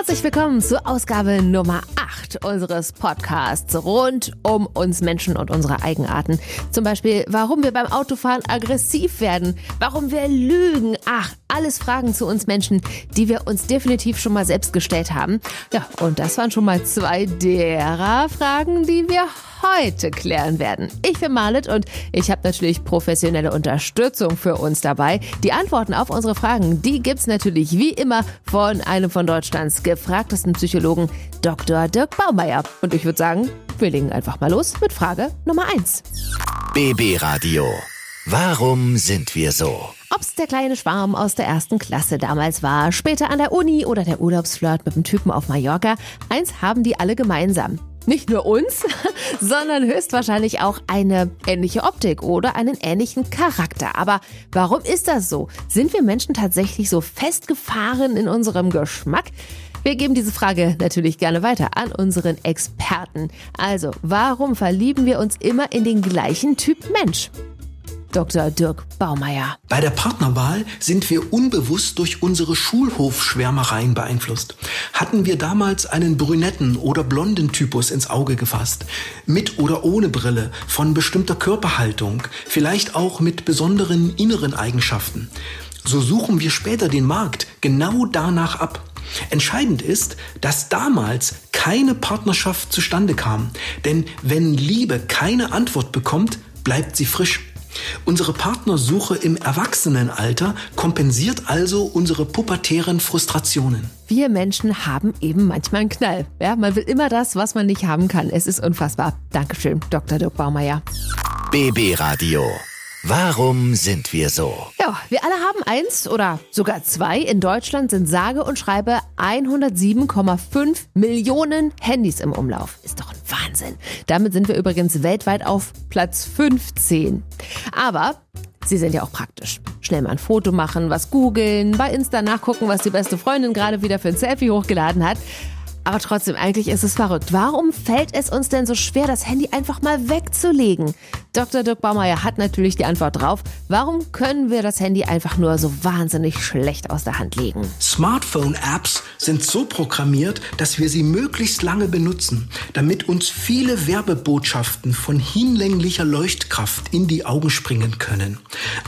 Herzlich willkommen zur Ausgabe Nummer 8 unseres Podcasts rund um uns Menschen und unsere Eigenarten. Zum Beispiel, warum wir beim Autofahren aggressiv werden, warum wir lügen. Ach, alles Fragen zu uns Menschen, die wir uns definitiv schon mal selbst gestellt haben. Ja, und das waren schon mal zwei derer Fragen, die wir heute klären werden. Ich bin Marlet und ich habe natürlich professionelle Unterstützung für uns dabei. Die Antworten auf unsere Fragen, die gibt's natürlich wie immer von einem von Deutschlands gefragtesten Psychologen, Dr. Dirk Baumeier. Und ich würde sagen, wir legen einfach mal los mit Frage Nummer 1. BB Radio. Warum sind wir so? Ob's der kleine Schwarm aus der ersten Klasse damals war, später an der Uni oder der Urlaubsflirt mit dem Typen auf Mallorca, eins haben die alle gemeinsam. Nicht nur uns, sondern höchstwahrscheinlich auch eine ähnliche Optik oder einen ähnlichen Charakter. Aber warum ist das so? Sind wir Menschen tatsächlich so festgefahren in unserem Geschmack? Wir geben diese Frage natürlich gerne weiter an unseren Experten. Also, warum verlieben wir uns immer in den gleichen Typ Mensch? Dr. Dirk Baumeier. Bei der Partnerwahl sind wir unbewusst durch unsere Schulhofschwärmereien beeinflusst. Hatten wir damals einen brünetten oder blonden Typus ins Auge gefasst, mit oder ohne Brille, von bestimmter Körperhaltung, vielleicht auch mit besonderen inneren Eigenschaften, so suchen wir später den Markt genau danach ab. Entscheidend ist, dass damals keine Partnerschaft zustande kam, denn wenn Liebe keine Antwort bekommt, bleibt sie frisch. Unsere Partnersuche im Erwachsenenalter kompensiert also unsere pubertären Frustrationen. Wir Menschen haben eben manchmal einen Knall. Ja, man will immer das, was man nicht haben kann. Es ist unfassbar. Dankeschön, Dr. Dirk Baumeier. BB Radio. Warum sind wir so? Ja, wir alle haben eins oder sogar zwei. In Deutschland sind sage und schreibe 107,5 Millionen Handys im Umlauf. Ist doch ein Wahnsinn. Damit sind wir übrigens weltweit auf Platz 15. Aber Sie sind ja auch praktisch. Schnell mal ein Foto machen, was googeln, bei Insta nachgucken, was die beste Freundin gerade wieder für ein Selfie hochgeladen hat. Aber trotzdem, eigentlich ist es verrückt. Warum fällt es uns denn so schwer, das Handy einfach mal wegzulegen? Dr. Dirk Baumeier hat natürlich die Antwort drauf. Warum können wir das Handy einfach nur so wahnsinnig schlecht aus der Hand legen? Smartphone-Apps sind so programmiert, dass wir sie möglichst lange benutzen, damit uns viele Werbebotschaften von hinlänglicher Leuchtkraft in die Augen springen können.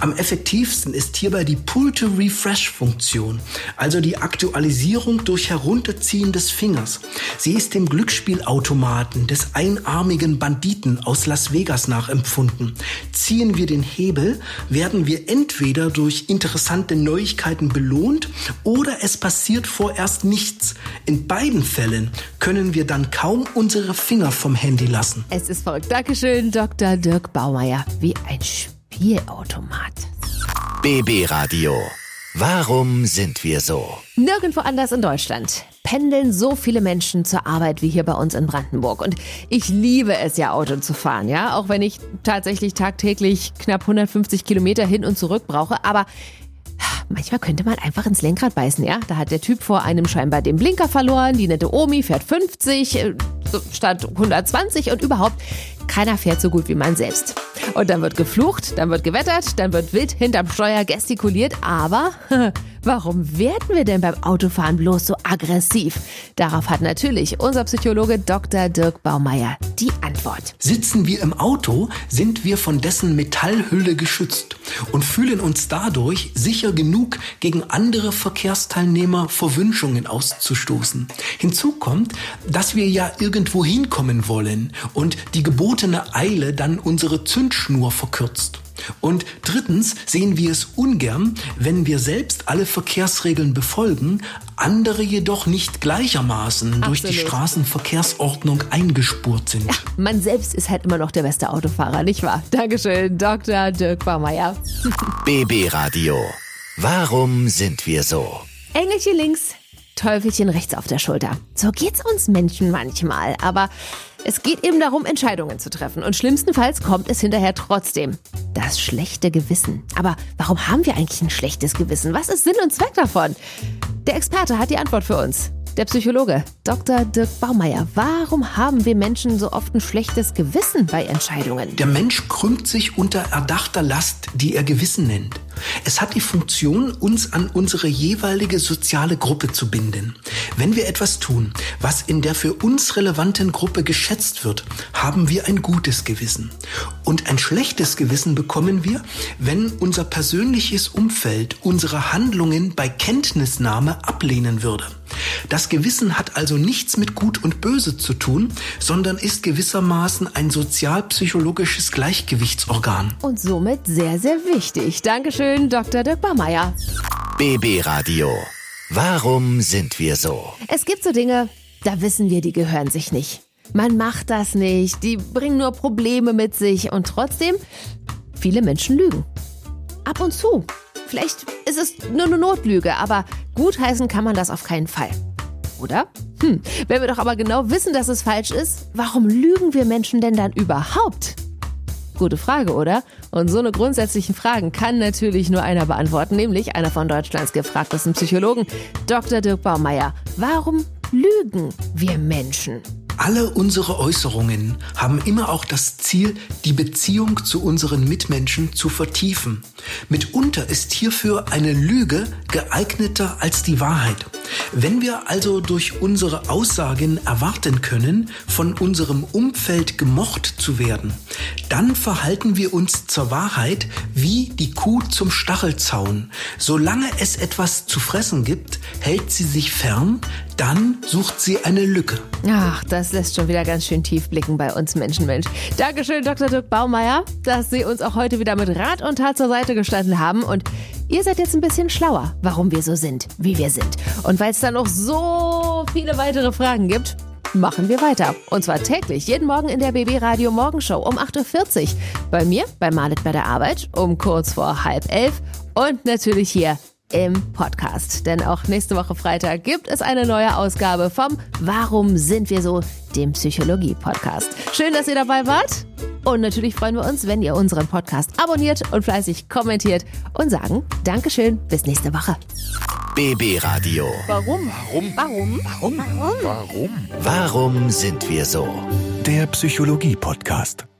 Am effektivsten ist hierbei die Pull-to-Refresh-Funktion, also die Aktualisierung durch Herunterziehen des Fingers. Sie ist dem Glücksspielautomaten des einarmigen Banditen aus Las Vegas nachempfunden. Ziehen wir den Hebel, werden wir entweder durch interessante Neuigkeiten belohnt oder es passiert vorerst nichts. In beiden Fällen können wir dann kaum unsere Finger vom Handy lassen. Es ist verrückt. Dankeschön, Dr. Dirk Baumeier. Wie ein Spielautomat. BB Radio. Warum sind wir so? Nirgendwo anders in Deutschland pendeln so viele Menschen zur Arbeit wie hier bei uns in Brandenburg. Und ich liebe es ja, Auto zu fahren, ja. Auch wenn ich tatsächlich tagtäglich knapp 150 Kilometer hin und zurück brauche. Aber manchmal könnte man einfach ins Lenkrad beißen, ja. Da hat der Typ vor einem scheinbar den Blinker verloren. Die nette Omi fährt 50 äh, statt 120 und überhaupt keiner fährt so gut wie man selbst. Und dann wird geflucht, dann wird gewettert, dann wird wild hinterm Steuer gestikuliert, aber warum werden wir denn beim Autofahren bloß so aggressiv? Darauf hat natürlich unser Psychologe Dr. Dirk Baumeier die Antwort. Sitzen wir im Auto, sind wir von dessen Metallhülle geschützt und fühlen uns dadurch sicher genug, gegen andere Verkehrsteilnehmer Verwünschungen auszustoßen. Hinzu kommt, dass wir ja irgendwo hinkommen wollen und die gebotene Eile dann unsere Zündschnur verkürzt. Und drittens sehen wir es ungern, wenn wir selbst alle Verkehrsregeln befolgen, andere jedoch nicht gleichermaßen Absolut. durch die Straßenverkehrsordnung eingespurt sind. Ja, man selbst ist halt immer noch der beste Autofahrer, nicht wahr? Dankeschön, Dr. Dirk Baumeier. BB Radio. Warum sind wir so? Engelchen links, Teufelchen rechts auf der Schulter. So geht's uns Menschen manchmal, aber es geht eben darum, Entscheidungen zu treffen. Und schlimmstenfalls kommt es hinterher trotzdem. Das schlechte Gewissen. Aber warum haben wir eigentlich ein schlechtes Gewissen? Was ist Sinn und Zweck davon? Der Experte hat die Antwort für uns. der Psychologe Dr. Dirk Baumeier. Warum haben wir Menschen so oft ein schlechtes Gewissen bei Entscheidungen? Der Mensch krümmt sich unter erdachter Last, die er Gewissen nennt. Es hat die Funktion, uns an unsere jeweilige soziale Gruppe zu binden. Wenn wir etwas tun, was in der für uns relevanten Gruppe geschätzt wird, haben wir ein gutes Gewissen. Und ein schlechtes Gewissen bekommen wir, wenn unser persönliches Umfeld unsere Handlungen bei Kenntnisnahme ablehnen würde. Das Gewissen hat also nichts mit Gut und Böse zu tun, sondern ist gewissermaßen ein sozialpsychologisches Gleichgewichtsorgan. Und somit sehr, sehr wichtig. Dankeschön, Dr. Dirk Baumeier. BB Radio. Warum sind wir so? Es gibt so Dinge, da wissen wir, die gehören sich nicht. Man macht das nicht, die bringen nur Probleme mit sich und trotzdem, viele Menschen lügen. Ab und zu. Vielleicht ist es nur eine Notlüge, aber gutheißen kann man das auf keinen Fall. Oder? Hm, wenn wir doch aber genau wissen, dass es falsch ist, warum lügen wir Menschen denn dann überhaupt? Gute Frage, oder? Und so eine grundsätzlichen Fragen kann natürlich nur einer beantworten, nämlich einer von Deutschlands gefragtesten Psychologen, Dr. Dirk Baumeier. Warum lügen wir Menschen? Alle unsere Äußerungen haben immer auch das Ziel, die Beziehung zu unseren Mitmenschen zu vertiefen. Mitunter ist hierfür eine Lüge geeigneter als die Wahrheit. Wenn wir also durch unsere Aussagen erwarten können, von unserem Umfeld gemocht zu werden, dann verhalten wir uns zur Wahrheit wie die Kuh zum Stachelzaun. Solange es etwas zu fressen gibt, hält sie sich fern, dann sucht sie eine Lücke. Ach, das lässt schon wieder ganz schön tief blicken bei uns Menschenmensch. Dankeschön, Dr. Dirk Baumeier, dass Sie uns auch heute wieder mit Rat und Tat zur Seite gestanden haben. Und ihr seid jetzt ein bisschen schlauer, warum wir so sind, wie wir sind. Und weil es da noch so viele weitere Fragen gibt, machen wir weiter. Und zwar täglich, jeden Morgen in der BB Radio Morgenshow um 8.40 Uhr. Bei mir, bei Marlet bei der Arbeit, um kurz vor halb elf. Und natürlich hier im Podcast. Denn auch nächste Woche Freitag gibt es eine neue Ausgabe vom Warum sind wir so, dem Psychologie-Podcast. Schön, dass ihr dabei wart. Und natürlich freuen wir uns, wenn ihr unseren Podcast abonniert und fleißig kommentiert und sagen Dankeschön, bis nächste Woche. BB Radio. Warum? Warum? Warum? Warum? Warum? Warum sind wir so? Der Psychologie-Podcast.